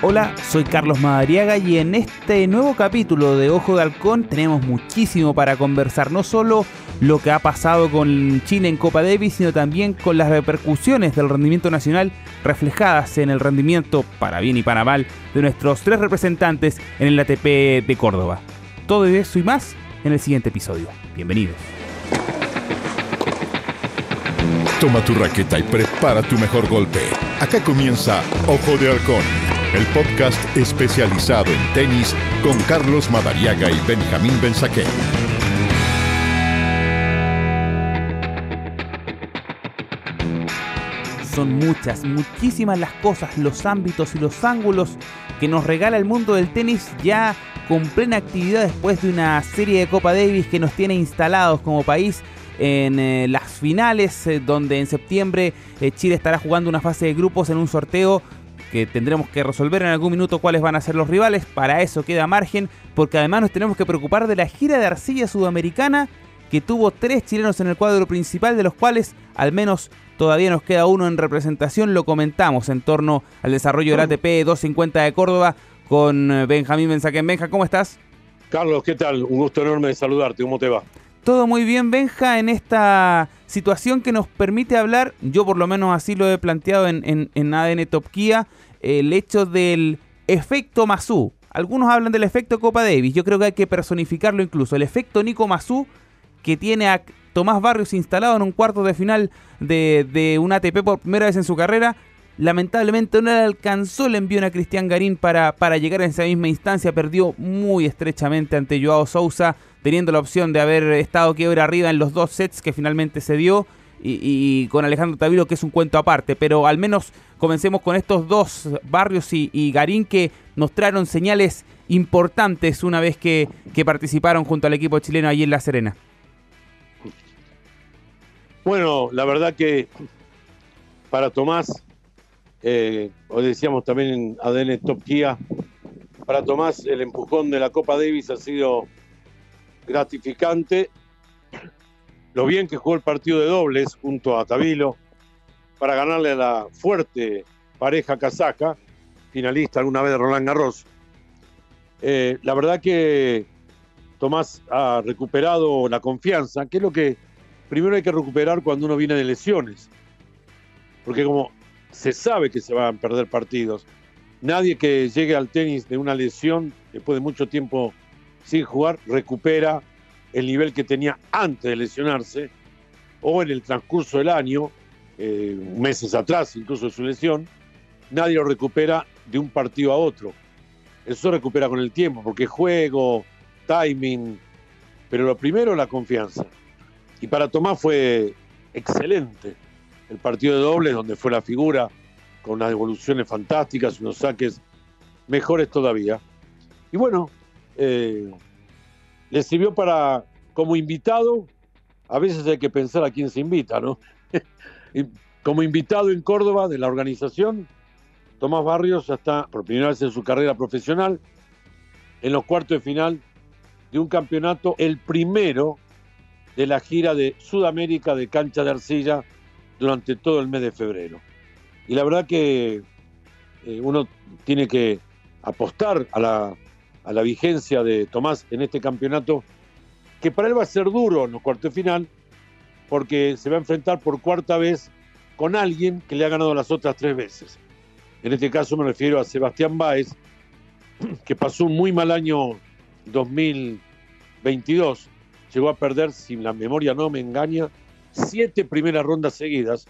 Hola, soy Carlos Madariaga y en este nuevo capítulo de Ojo de Halcón tenemos muchísimo para conversar, no solo lo que ha pasado con Chile en Copa Davis, sino también con las repercusiones del rendimiento nacional reflejadas en el rendimiento, para bien y para mal, de nuestros tres representantes en el ATP de Córdoba. Todo eso y más en el siguiente episodio. Bienvenidos. Toma tu raqueta y prepara tu mejor golpe. Acá comienza Ojo de Halcón el podcast especializado en tenis con Carlos Madariaga y Benjamín Benzaquén. Son muchas, muchísimas las cosas, los ámbitos y los ángulos que nos regala el mundo del tenis ya con plena actividad después de una serie de Copa Davis que nos tiene instalados como país en eh, las finales, eh, donde en septiembre eh, Chile estará jugando una fase de grupos en un sorteo que tendremos que resolver en algún minuto cuáles van a ser los rivales. Para eso queda margen, porque además nos tenemos que preocupar de la gira de arcilla sudamericana que tuvo tres chilenos en el cuadro principal, de los cuales al menos todavía nos queda uno en representación. Lo comentamos en torno al desarrollo del ATP 250 de Córdoba con eh, Benjamín Benzaquén. Benja, ¿cómo estás? Carlos, ¿qué tal? Un gusto enorme de saludarte. ¿Cómo te va? Todo muy bien, Benja, en esta situación que nos permite hablar, yo por lo menos así lo he planteado en, en, en ADN Top Kia, el hecho del efecto Masú. Algunos hablan del efecto Copa Davis, yo creo que hay que personificarlo incluso. El efecto Nico Masú que tiene a Tomás Barrios instalado en un cuarto de final de, de un ATP por primera vez en su carrera. Lamentablemente no alcanzó el envío a Cristian Garín para, para llegar a esa misma instancia. Perdió muy estrechamente ante Joao Sousa, teniendo la opción de haber estado quiebra arriba en los dos sets que finalmente se dio. Y, con Alejandro Tavilo, que es un cuento aparte. Pero al menos comencemos con estos dos barrios y, Garín que mostraron señales importantes una vez que, que participaron junto al equipo chileno allí en La Serena. Bueno, la verdad que para Tomás eh, decíamos también en ADN Top Kia, para Tomás el empujón de la Copa Davis ha sido gratificante. Lo bien que jugó el partido de dobles junto a Tabilo para ganarle a la fuerte pareja casaca, finalista alguna vez de Roland Garros. Eh, la verdad que Tomás ha recuperado la confianza, que es lo que primero hay que recuperar cuando uno viene de lesiones. Porque como se sabe que se van a perder partidos. Nadie que llegue al tenis de una lesión después de mucho tiempo sin jugar recupera el nivel que tenía antes de lesionarse o en el transcurso del año, eh, meses atrás incluso de su lesión, nadie lo recupera de un partido a otro. Eso recupera con el tiempo, porque juego, timing, pero lo primero la confianza. Y para Tomás fue excelente el partido de dobles, donde fue la figura, con unas devoluciones fantásticas, unos saques mejores todavía. Y bueno, eh, le sirvió para, como invitado, a veces hay que pensar a quién se invita, ¿no? como invitado en Córdoba de la organización, Tomás Barrios ya está por primera vez en su carrera profesional en los cuartos de final de un campeonato, el primero de la gira de Sudamérica de cancha de arcilla durante todo el mes de febrero. Y la verdad que eh, uno tiene que apostar a la, a la vigencia de Tomás en este campeonato, que para él va a ser duro en los cuartos de final, porque se va a enfrentar por cuarta vez con alguien que le ha ganado las otras tres veces. En este caso me refiero a Sebastián Báez, que pasó un muy mal año 2022, llegó a perder, si la memoria no me engaña, siete primeras rondas seguidas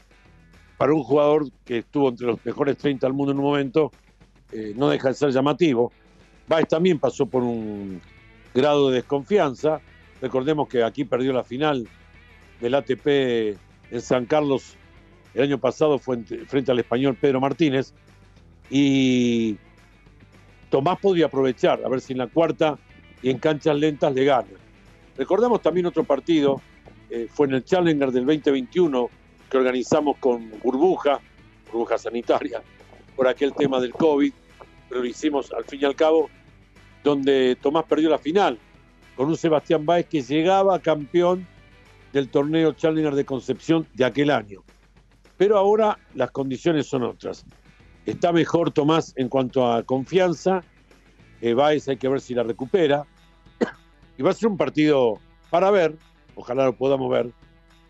para un jugador que estuvo entre los mejores 30 del mundo en un momento, eh, no deja de ser llamativo. Baez también pasó por un grado de desconfianza. Recordemos que aquí perdió la final del ATP en San Carlos el año pasado frente al español Pedro Martínez y Tomás podía aprovechar, a ver si en la cuarta y en canchas lentas le gana. Recordemos también otro partido eh, fue en el Challenger del 2021 que organizamos con burbuja, burbuja sanitaria, por aquel tema del COVID, pero lo hicimos al fin y al cabo, donde Tomás perdió la final con un Sebastián Báez que llegaba campeón del torneo Challenger de Concepción de aquel año. Pero ahora las condiciones son otras. Está mejor Tomás en cuanto a confianza. Eh, Baez hay que ver si la recupera. Y va a ser un partido para ver, ojalá lo podamos ver,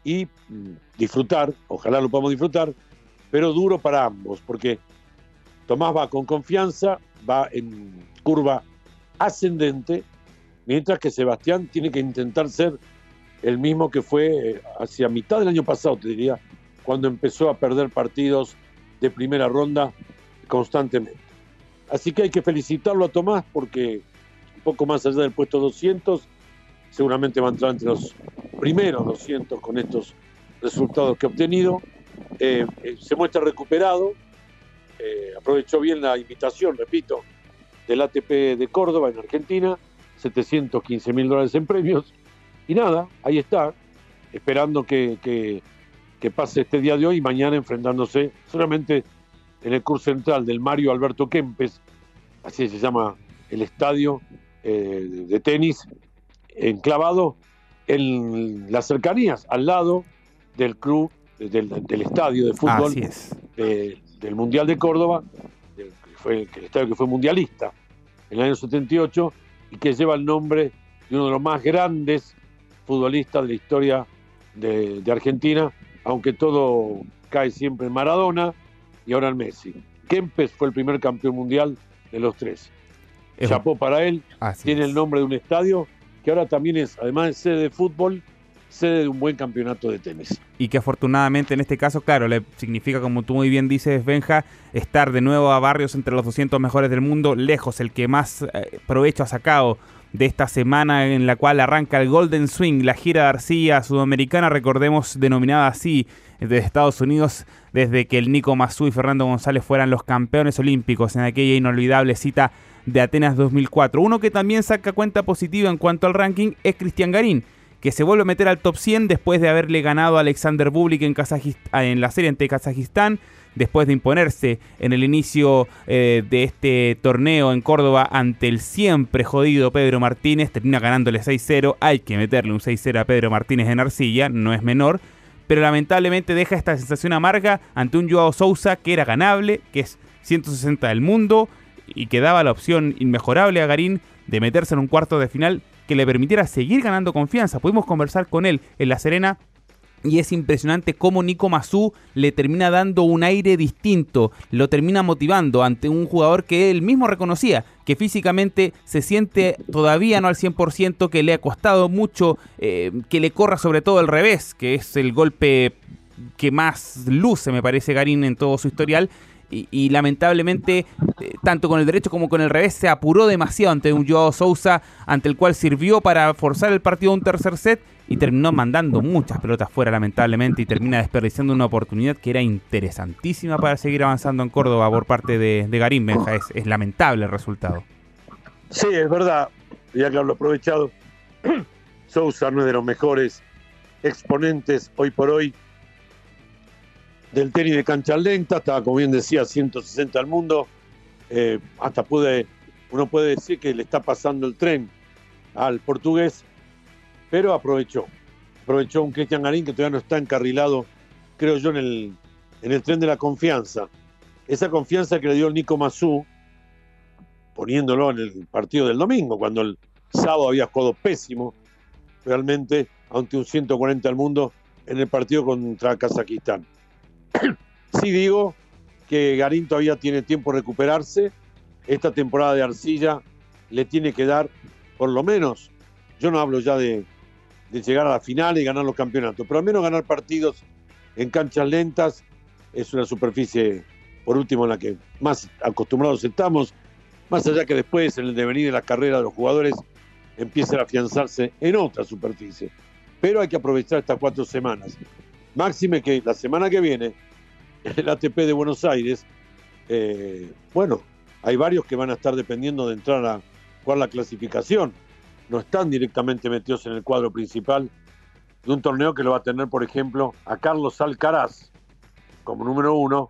y mm, disfrutar, ojalá lo podamos disfrutar, pero duro para ambos, porque Tomás va con confianza, va en curva ascendente, mientras que Sebastián tiene que intentar ser el mismo que fue eh, hacia mitad del año pasado, te diría, cuando empezó a perder partidos de primera ronda constantemente. Así que hay que felicitarlo a Tomás porque un poco más allá del puesto 200, seguramente va a entrar entre los primeros 200 con estos resultados que ha obtenido. Eh, eh, se muestra recuperado, aprovechó bien la invitación, repito, del ATP de Córdoba en Argentina, 715 mil dólares en premios. Y nada, ahí está, esperando que, que, pase este día de hoy y mañana enfrentándose solamente en el curso central del Mario Alberto Kempes, así se llama el estadio eh, de tenis, enclavado en las cercanías, al lado del club, del, estadio de fútbol del Mundial de Córdoba, fue el estadio que fue mundialista en el año 78 y que lleva el nombre de uno de los más grandes futbolistas de la historia de, Argentina, aunque todo cae siempre en Maradona y ahora en Messi. Kempes fue el primer campeón mundial de los tres. Chapó para él, tiene el nombre de un estadio que ahora también es, además de sede de fútbol, sede de un buen campeonato de tenis. Y que afortunadamente en este caso, claro, le significa, como tú muy bien dices, Benja, estar de nuevo a Barrios entre los 200 mejores del mundo, lejos, el que más eh, provecho ha sacado de esta semana en la cual arranca el Golden Swing, la gira de arcilla sudamericana, recordemos denominada así desde Estados Unidos, desde que el Nico Mazú y Fernando González fueran los campeones olímpicos en aquella inolvidable cita de Atenas 2004. Uno que también saca cuenta positiva en cuanto al ranking es Cristian Garín, que se vuelve a meter al top 100 después de haberle ganado a Alexander Bublik en, en la serie ante Kazajistán, después de imponerse en el inicio eh, de este torneo en Córdoba ante el siempre jodido Pedro Martínez, termina ganándole 6-0, hay que meterle un 6-0 a Pedro Martínez en Arcilla, no es menor, pero lamentablemente deja esta sensación amarga ante un Joao Sousa que era ganable, que es 160 del mundo y que daba la opción inmejorable a Garín de meterse en un cuarto de final que le permitiera seguir ganando confianza. Pudimos conversar con él en La Serena y es impresionante cómo Nico Mazú le termina dando un aire distinto, lo termina motivando ante un jugador que él mismo reconocía, que físicamente se siente todavía no al 100%, que le ha costado mucho, eh, que le corra sobre todo el revés, que es el golpe que más luce, me parece, Garín en todo su historial, y, lamentablemente, eh, tanto con el derecho como con el revés, se apuró demasiado ante un Joao Sousa, ante el cual sirvió para forzar el partido a un tercer set y terminó mandando muchas pelotas fuera, lamentablemente, y termina desperdiciando una oportunidad que era interesantísima para seguir avanzando en Córdoba por parte de, Garín Benja. Es, lamentable el resultado. Sí, es verdad, ya que lo aprovechado. Sousa no es de los mejores exponentes hoy por hoy del tenis de cancha lenta, estaba como bien decía 160 al mundo, eh, hasta puede, uno puede decir que le está pasando el tren al portugués, pero aprovechó, aprovechó un Cristian Garín que todavía no está encarrilado, creo yo, en el, en el tren de la confianza. Esa confianza que le dio el Nico Mazú, poniéndolo en el partido del domingo, cuando el sábado había jugado pésimo, realmente, ante un 140 al mundo en el partido contra Kazajistán. Sí digo que Garín todavía tiene tiempo de recuperarse. Esta temporada de arcilla le tiene que dar, por lo menos, yo no hablo ya de, llegar a la final y ganar los campeonatos, pero al menos ganar partidos en canchas lentas es una superficie, por último, en la que más acostumbrados estamos, más allá que después en el devenir de la carrera de los jugadores empiecen a afianzarse en otra superficie. Pero hay que aprovechar estas cuatro semanas. Máxime que la semana que viene, el ATP de Buenos Aires, eh, bueno, hay varios que van a estar dependiendo de entrar a jugar la clasificación. No están directamente metidos en el cuadro principal de un torneo que lo va a tener, por ejemplo, a Carlos Alcaraz como número uno,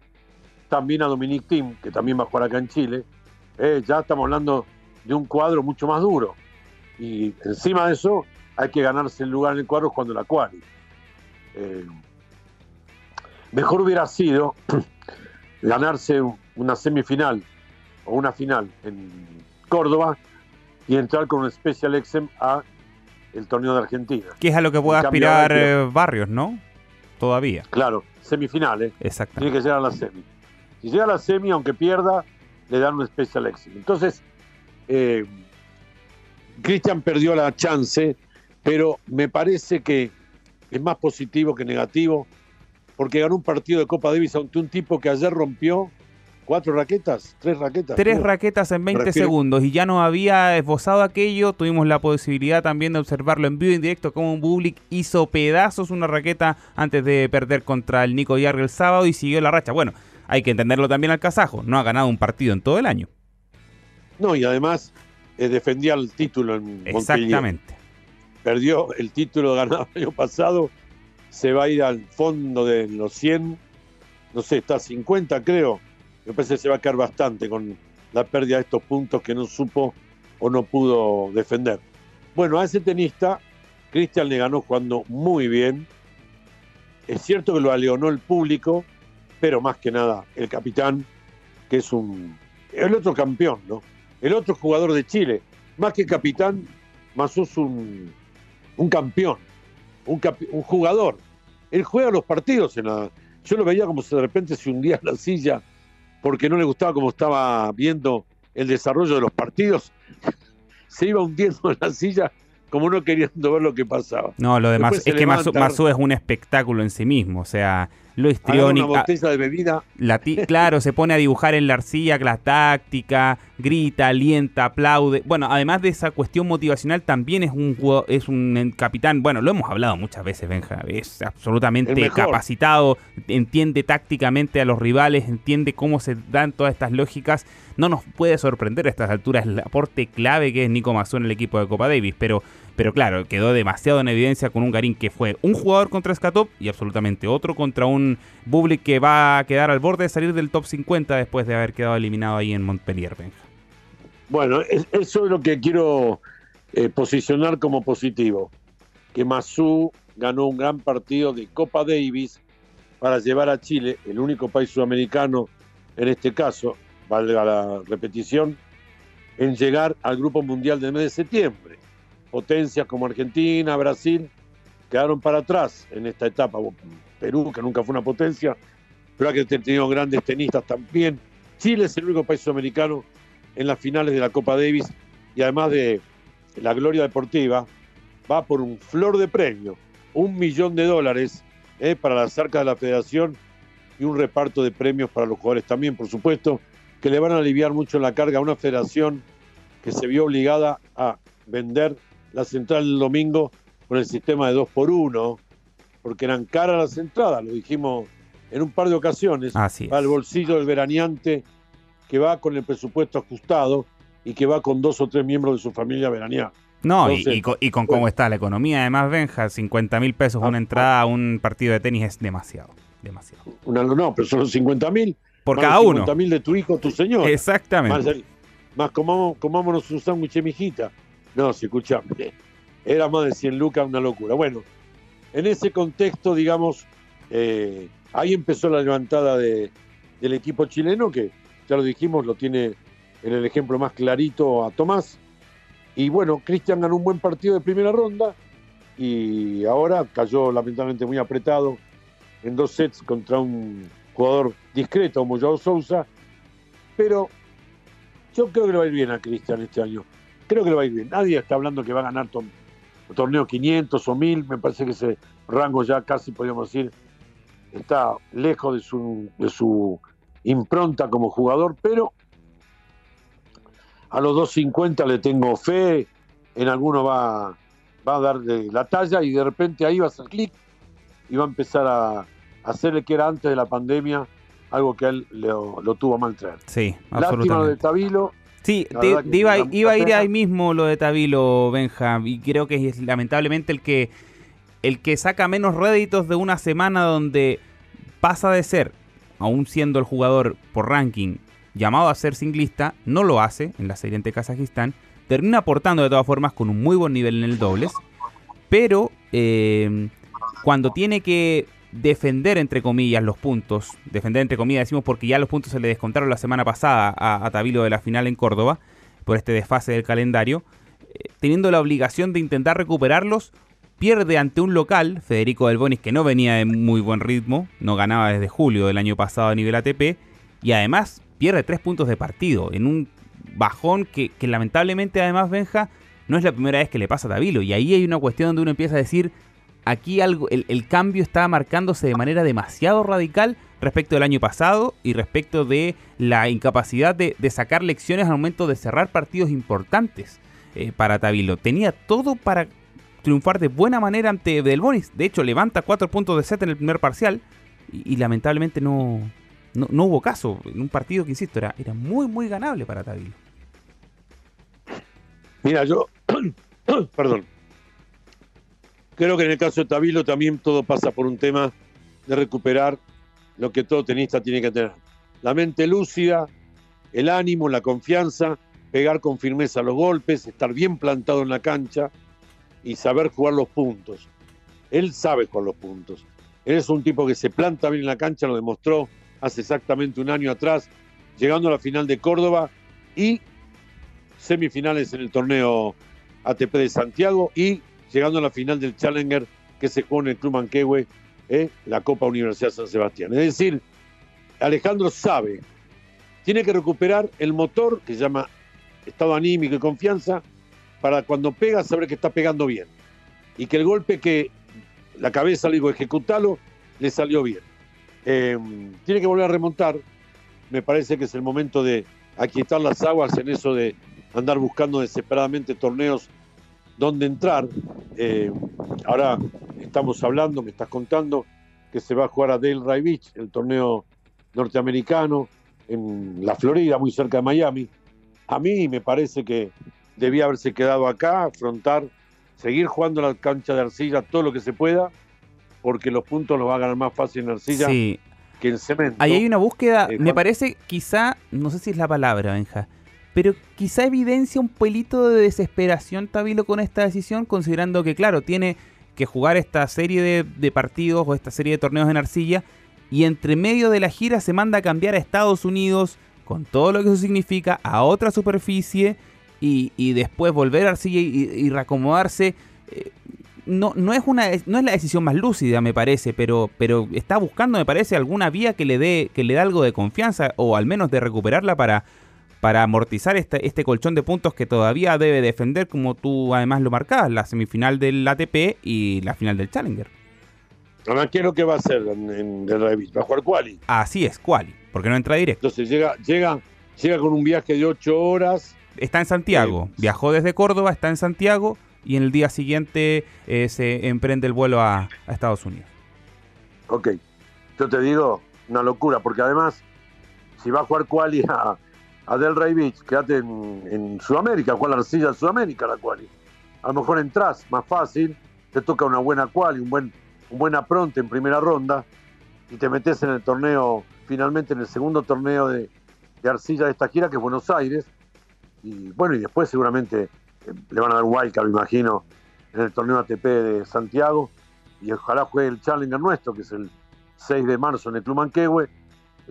también a Dominic Thiem, que también va a jugar acá en Chile. Eh, ya estamos hablando de un cuadro mucho más duro. Y encima de eso, hay que ganarse el lugar en el cuadro cuando la. Eh, Mejor hubiera sido ganarse un una semifinal o una final en Córdoba y entrar con un Special Exem a el torneo de Argentina. Que es a lo que puede En aspirar eh, Barrios, ¿no? Todavía. Claro, semifinales. Tiene Exactamente. que llegar a la semi. Si llega a la semi, aunque pierda, le dan un Special Exem. Entonces, eh, Cristian perdió la chance, pero me parece que es más positivo que negativo, porque ganó un partido de Copa Davis ante un tipo que ayer rompió cuatro raquetas, tres raquetas. Tres raquetas en 20 refiero- segundos y ya nos había esbozado aquello. Tuvimos la posibilidad también de observarlo en vivo y en directo como un Bublik hizo pedazos una raqueta antes de perder contra el Nico Yarri el sábado y siguió la racha. Bueno, hay que entenderlo también al kazajo. No ha ganado un partido en todo el año. No, y además eh, defendía el título en. Exactamente. Perdió el título ganado el año pasado, se va a ir al fondo de los 100, no sé, está a 50 creo. Me parece que se va a quedar bastante con la pérdida de estos puntos que no supo o no pudo defender. Bueno, a ese tenista, Cristian le ganó jugando muy bien. Es cierto que lo aleonó el público, pero más que nada el capitán, que es un. El otro campeón, ¿no? El otro jugador de Chile. Más que capitán, más es un, un campeón, un, jugador. Él juega los partidos en la. Yo lo veía como si de repente se hundía en la silla porque no le gustaba cómo estaba viendo el desarrollo de los partidos. Se iba hundiendo en la silla como no queriendo ver lo que pasaba. No, lo demás es que Masu es un espectáculo en sí mismo. O sea, lo Agarra una botella de bebida La claro, se pone a dibujar en la arcilla la táctica, grita, alienta, aplaude. Bueno, además de esa cuestión motivacional, también es un es un capitán. Bueno, lo hemos hablado muchas veces, Benja. Es absolutamente capacitado, entiende tácticamente a los rivales, entiende cómo se dan todas estas lógicas. No nos puede sorprender a estas alturas el aporte clave que es Nico Mazú en el equipo de Copa Davis, pero pero claro, quedó demasiado en evidencia con un Garín que fue un jugador contra Skatop y absolutamente otro contra un Bublik que va a quedar al borde de salir del top 50 después de haber quedado eliminado ahí en Montpellier, Benja. Bueno, es- eso es lo que quiero eh, posicionar como positivo. Que Massú ganó un gran partido de Copa Davis para llevar a Chile, el único país sudamericano en este caso, valga la repetición, en llegar al Grupo Mundial del mes de septiembre. Potencias como Argentina, Brasil, quedaron para atrás en esta etapa. Perú, que nunca fue una potencia, pero ha tenido grandes tenistas también. Chile es el único país sudamericano en las finales de la Copa Davis y además de la gloria deportiva, va por un flor de premio, un millón de dólares eh, para las arcas de la federación y un reparto de premios para los jugadores también, por supuesto, que le van a aliviar mucho la carga a una federación que se vio obligada a vender la central el domingo con el sistema de dos por uno, porque eran caras las entradas, lo dijimos en un par de ocasiones, Así al bolsillo del veraneante que va con el presupuesto ajustado y que va con dos o tres miembros de su familia veranear. No, y- Entonces, y, con, y con bueno. cómo está la economía, además, Benja, 50 mil pesos Ah, una entrada a un partido de tenis es demasiado. Demasiado. Una, no, pero son los 50 mil. Por cada uno. 50 mil de tu hijo, tu señor. Más, Exactamente. más comamos, comámonos un sándwich, mijita. No, si escuchame. Era más de 100 lucas, una locura. Bueno, en ese contexto, digamos, eh, ahí empezó la levantada de- del equipo chileno, que ya lo dijimos, lo tiene en el ejemplo más clarito a Tomás. Y bueno, Cristian ganó un buen partido de primera ronda y ahora cayó lamentablemente muy apretado en dos sets contra un jugador discreto como Joao Sousa. Pero yo creo que le va a ir bien a Cristian este año. Creo que le va a ir bien. Nadie está hablando que va a ganar to- torneo 500 o 1000. Me parece que ese rango ya casi podríamos decir está lejos de su, de su impronta como jugador, pero a los 250 le tengo fe, en alguno va, va a dar de la talla y de repente ahí va a hacer clic y va a empezar a, a hacerle que era antes de la pandemia algo que a él lo, lo tuvo a mal traer. Sí, Lástima lo de absolutamente. Tabilo, Sí, te- te iba, a ir ahí mismo lo de Tabilo, Benja, y creo que es lamentablemente el que el que saca menos réditos de una semana donde pasa de ser, aún siendo el jugador por ranking llamado a ser singlista, no lo hace en la serie ante Kazajistán, termina aportando de todas formas con un muy buen nivel en el dobles, pero eh, cuando tiene que defender entre comillas los puntos, defender entre comillas decimos porque ya los puntos se le descontaron la semana pasada a, a Tabilo de la final en Córdoba por este desfase del calendario, eh, teniendo la obligación de intentar recuperarlos, pierde ante un local, Federico Del Bonis, que no venía de muy buen ritmo, no ganaba desde julio del año pasado a nivel ATP, y además pierde tres puntos de partido en un bajón que, que lamentablemente además Benja no es la primera vez que le pasa a Tabilo, y ahí hay una cuestión donde uno empieza a decir, aquí algo, el, cambio está marcándose de manera demasiado radical respecto del año pasado y respecto de la incapacidad de, sacar lecciones al momento de cerrar partidos importantes eh, para Tabilo. Tenía todo para triunfar de buena manera ante Del Bonis. De hecho, levanta cuatro puntos de set en el primer parcial y, lamentablemente no, no, hubo caso en un partido que, insisto, era, era muy, muy ganable para Tabilo. Mira, yo, perdón, Creo que en el caso de Tabilo también todo pasa por un tema de recuperar lo que todo tenista tiene que tener. La mente lúcida, el ánimo, la confianza, pegar con firmeza los golpes, estar bien plantado en la cancha y saber jugar los puntos. Él sabe jugar los puntos. Él es un tipo que se planta bien en la cancha, lo demostró hace exactamente un año atrás, llegando a la final de Córdoba y semifinales en el torneo ATP de Santiago y llegando a la final del Challenger que se juega en el Club Manquehue, ¿eh? la Copa Universidad San Sebastián. Es decir, Alejandro sabe, tiene que recuperar el motor que se llama estado anímico y confianza para cuando pega saber que está pegando bien y que el golpe que la cabeza le digo ejecutarlo le salió bien. Em, tiene que volver a remontar. Me parece que es el momento de aquietar las aguas en eso de andar buscando desesperadamente torneos dónde entrar. Eh, ahora estamos hablando, me estás contando que se va a jugar a Dale Ray Beach, el torneo norteamericano en la Florida, muy cerca de Miami. A mí me parece que debía haberse quedado acá, afrontar, seguir jugando la cancha de arcilla todo lo que se pueda, porque los puntos los va a ganar más fácil en arcilla que en cemento. Ahí hay una búsqueda, eh, me parece quizá, no sé si es la palabra, Benja, pero quizá evidencia un pelito de desesperación Tabilo con esta decisión, considerando que, claro, tiene que jugar esta serie de, partidos o esta serie de torneos en arcilla y entre medio de la gira se manda a cambiar a Estados Unidos con todo lo que eso significa a otra superficie y, después volver a arcilla y, reacomodarse. Eh, no, no, es una, no es la decisión más lúcida, me parece, pero, pero está buscando, me parece, alguna vía que le dé, que le dé algo de confianza o al menos de recuperarla para, para amortizar este, este colchón de puntos que todavía debe defender, como tú además lo marcabas, la semifinal del ATP y la final del Challenger. ¿qué es lo que va a hacer en, el Revit? ¿Va a jugar Quali? Así es, Quali, porque no entra directo. Entonces llega, llega, llega con un viaje de ocho horas. Está en Santiago, eh, viajó desde Córdoba, está en Santiago y en el día siguiente eh, se emprende el vuelo a, a Estados Unidos. Ok, yo te digo, una locura, porque además, si va a jugar Quali a, a Del Rey Beach, quédate en, Sudamérica, cuál la arcilla Sudamérica la quali. A lo mejor entras más fácil, te toca una buena quali, un buen, un buen apronte en primera ronda y te metes en el torneo, finalmente en el segundo torneo de, arcilla de esta gira, que es Buenos Aires. Y bueno, y después seguramente eh, le van a dar wildcard, me imagino, en el torneo ATP de Santiago. Y ojalá juegue el Challenger nuestro, que es el 6 de marzo en el Club Manquehue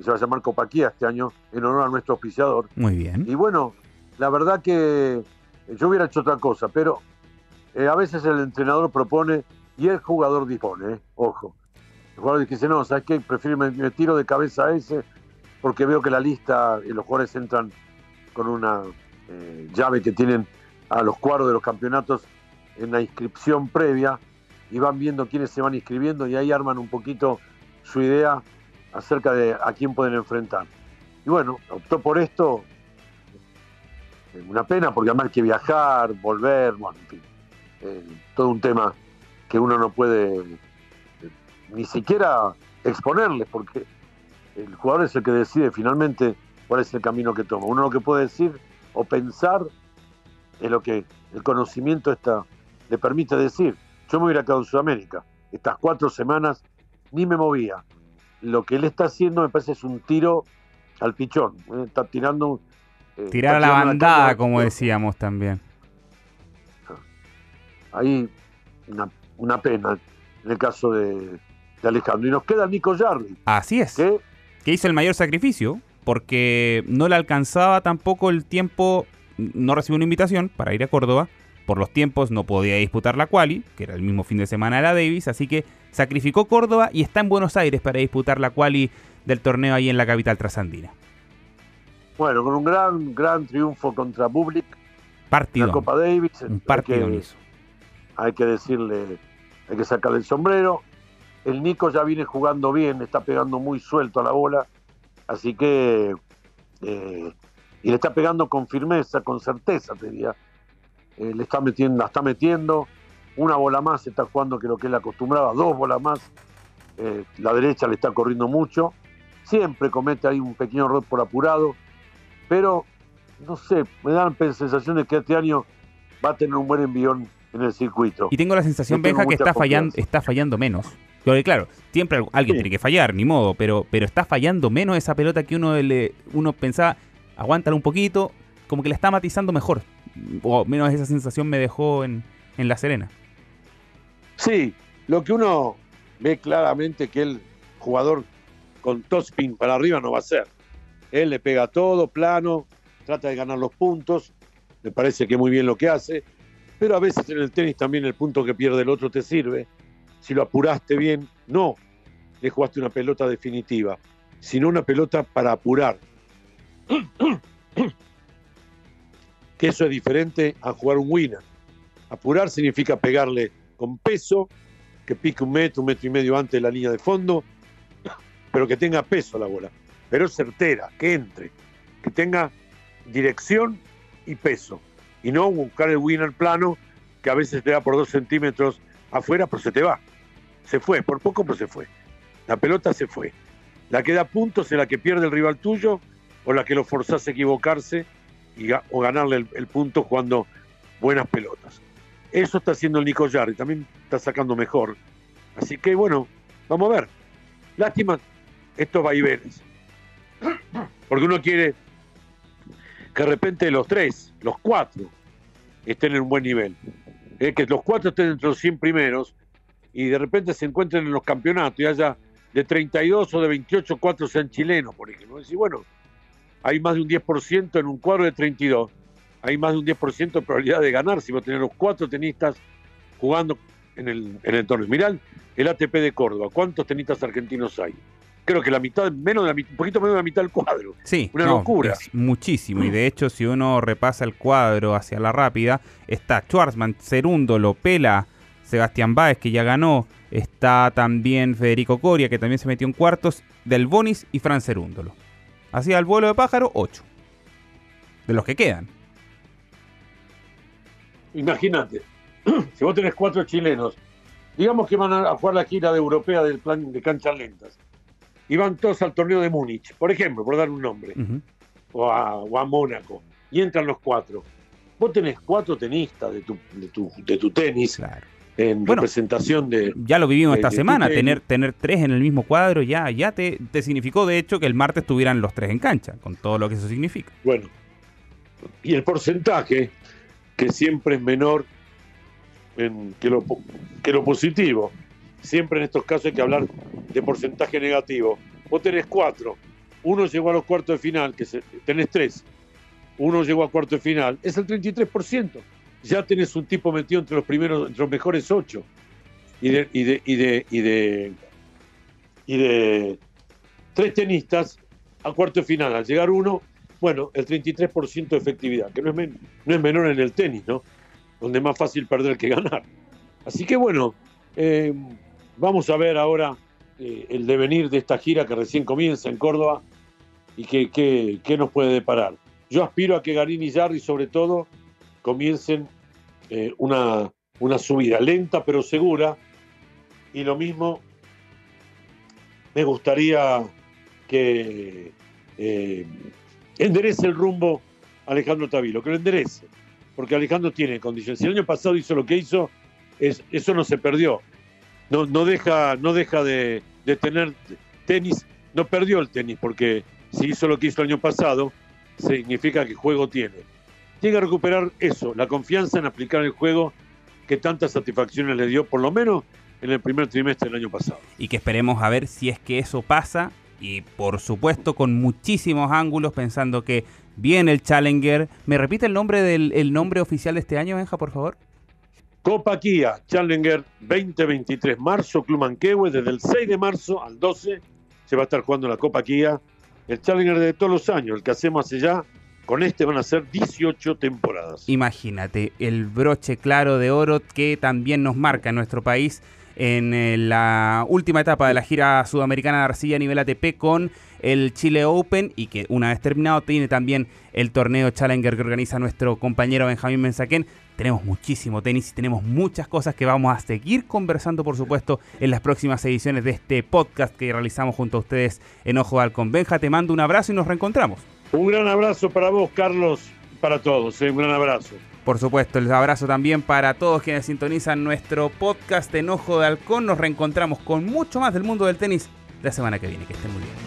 se va a llamar Copaquía este año, en honor a nuestro auspiciador. Muy bien. Y bueno, la verdad que yo hubiera hecho otra cosa, pero eh, a veces el entrenador propone y el jugador dispone, eh, ojo. El jugador dice, no, ¿sabes qué? Prefiero me, tiro de cabeza a ese porque veo que la lista y los jugadores entran con una eh, llave que tienen a los cuadros de los campeonatos en la inscripción previa y van viendo quiénes se van inscribiendo y ahí arman un poquito su idea acerca de a quién pueden enfrentar. Y bueno, optó por esto. Una pena porque además hay que viajar, volver, bueno, en fin, eh, todo un tema que uno no puede eh, ni siquiera exponerles porque el jugador es el que decide finalmente cuál es el camino que toma. Uno lo que puede decir o pensar es lo que el conocimiento está, le permite decir. Yo me hubiera quedado en Sudamérica. Estas cuatro semanas ni me movía lo que él está haciendo me parece es un tiro al pichón. ¿eh? Está tirando. Eh, Tirar a la bandada, como decíamos también. Ahí una, pena en el caso de, de Alejandro. Y nos queda Nico Jarry. Así es. Que, que hizo el mayor sacrificio porque no le alcanzaba tampoco el tiempo, no recibió una invitación para ir a Córdoba. Por los tiempos no podía disputar la quali, que era el mismo fin de semana de la Davis, así que sacrificó Córdoba y está en Buenos Aires para disputar la quali del torneo ahí en la capital trasandina. Bueno, con un gran, gran triunfo contra Public. Partido. La Copa Davis. Un partido hay que, hay que decirle, hay que sacarle el sombrero. El Nico ya viene jugando bien, está pegando muy suelto a la bola. Así que. Eh, y le está pegando con firmeza, con certeza, te diría. Eh, le está metiendo, la está metiendo. Una bola más está jugando que lo que él acostumbraba, dos bolas más. Eh, la derecha le está corriendo mucho. Siempre comete ahí un pequeño error por apurado pero no sé, me dan sensaciones que este año va a tener un buen envión en el circuito. Y tengo la sensación, Benja, que está fallando, está fallando menos. Porque claro, siempre alguien tiene que fallar, ni modo, pero, pero está fallando menos esa pelota que uno le, uno pensaba, aguántala un poquito, como que la está matizando mejor. O menos esa sensación me dejó en, en La Serena. Sí, lo que uno ve claramente que el jugador con topspin para arriba no va a ser. Él le pega todo, plano, trata de ganar los puntos, me parece que muy bien lo que hace, pero a veces en el tenis también el punto que pierde el otro te sirve. Si lo apuraste bien, no le jugaste una pelota definitiva, sino una pelota para apurar. que eso es diferente a jugar un winner. Apurar significa pegarle con peso, que pique un metro, un metro y medio antes de la línea de fondo, pero que tenga peso la bola pero certera, que entre, que tenga dirección y peso, y no buscar el winner plano que a veces te da por dos centímetros afuera, pero se te va. Se fue, por poco, pero se fue. La pelota se fue. La que da puntos es la que pierde el rival tuyo o la que lo forzás a equivocarse y, o ganarle el, punto jugando buenas pelotas. Eso está haciendo el Nico Jarry, también está sacando mejor. Así que bueno, vamos a ver. Lástima estos vaivenes. Porque uno quiere que de repente los tres, los cuatro, estén en un buen nivel. que los cuatro estén entre los 100 primeros y de repente se encuentren en los campeonatos y haya de 32 o de 28, cuatro sean chilenos, por ejemplo. Decir, bueno, hay más de un 10% en un cuadro de 32. Hay más de un 10% de probabilidad de ganar si vos tenés los cuatro tenistas jugando en el, en el torneo. Mirá el ATP de Córdoba. ¿Cuántos tenistas argentinos hay? creo que la mitad, menos de un poquito menos de la mitad del cuadro. Sí, una locura. muchísimo. Y de hecho, si uno repasa el cuadro hacia la rápida, está Schwarzman, Cerúndolo, Pela, Sebastián Báez, que ya ganó. Está también Federico Coria, que también se metió en cuartos, Del Bonis y Fran Cerúndolo. Así al vuelo de pájaro, ocho. De los que quedan. Imagínate, si vos tenés cuatro chilenos, digamos que van a jugar la gira de europea del plan de canchas lentas y van todos al torneo de Múnich, por ejemplo, por dar un nombre, o, a, Mónaco, y entran los cuatro. Vos tenés cuatro tenistas de tu, de tu, tenis en representación de... Ya lo vivimos esta semana, tener, tener tres en el mismo cuadro ya, ya te, te significó de hecho que el martes tuvieran los tres en cancha, con todo lo que eso significa. Bueno, y el porcentaje, que siempre es menor en, que, lo, que lo positivo siempre en estos casos hay que hablar de porcentaje negativo. Vos tenés cuatro, uno llegó a los cuartos de final, que tenés tres, uno llegó a cuartos de final, es el 33%. Ya tenés un tipo metido entre los primeros, entre los mejores ocho. Y de, y de, y de, y de, tres tenistas a cuarto de final. Al llegar uno, bueno, el 33% de efectividad, que no es, no es menor en el tenis, ¿no? Donde es más fácil perder que ganar. Así que bueno, eh, Vamos a ver ahora eh, el devenir de esta gira que recién comienza en Córdoba y qué nos puede deparar. Yo aspiro a que Garín y Jarry, sobre todo, comiencen eh, una, una subida lenta pero segura. Y lo mismo me gustaría que eh, enderece el rumbo Alejandro Tavilo, que lo enderece, porque Alejandro tiene condiciones. Si el año pasado hizo lo que hizo, es, eso no se perdió no, no deja, no deja de, tener tenis, no perdió el tenis, porque si hizo lo que hizo el año pasado, significa que juego tiene. Tiene que recuperar eso, la confianza en aplicar el juego que tantas satisfacciones le dio, por lo menos en el primer trimestre del año pasado. Y que esperemos a ver si es que eso pasa y por supuesto con muchísimos ángulos pensando que viene el Challenger. ¿Me repite el nombre del el nombre oficial de este año, Benja, por favor? Copa Kia Challenger 2023, marzo, Club Manquehue, desde el 6 de marzo al 12 se va a estar jugando la Copa Kia, el Challenger de todos los años, el que hacemos hace ya, con este van a ser 18 temporadas. Imagínate, el broche claro de oro que también nos marca en nuestro país en eh, la última etapa de la gira sudamericana de arcilla a nivel ATP con el Chile Open y que una vez terminado tiene también el torneo Challenger que organiza nuestro compañero Benjamín Mensaquén. Tenemos muchísimo tenis y tenemos muchas cosas que vamos a seguir conversando, por supuesto, en las próximas ediciones de este podcast que realizamos junto a ustedes en Ojo de Halcón. Benja, te mando un abrazo y nos reencontramos. Un gran abrazo para vos, Carlos, para todos. ¿eh? Un gran abrazo. Por supuesto, el abrazo también para todos quienes sintonizan nuestro podcast en Ojo de Halcón. Nos reencontramos con mucho más del mundo del tenis la semana que viene. Que estén muy bien.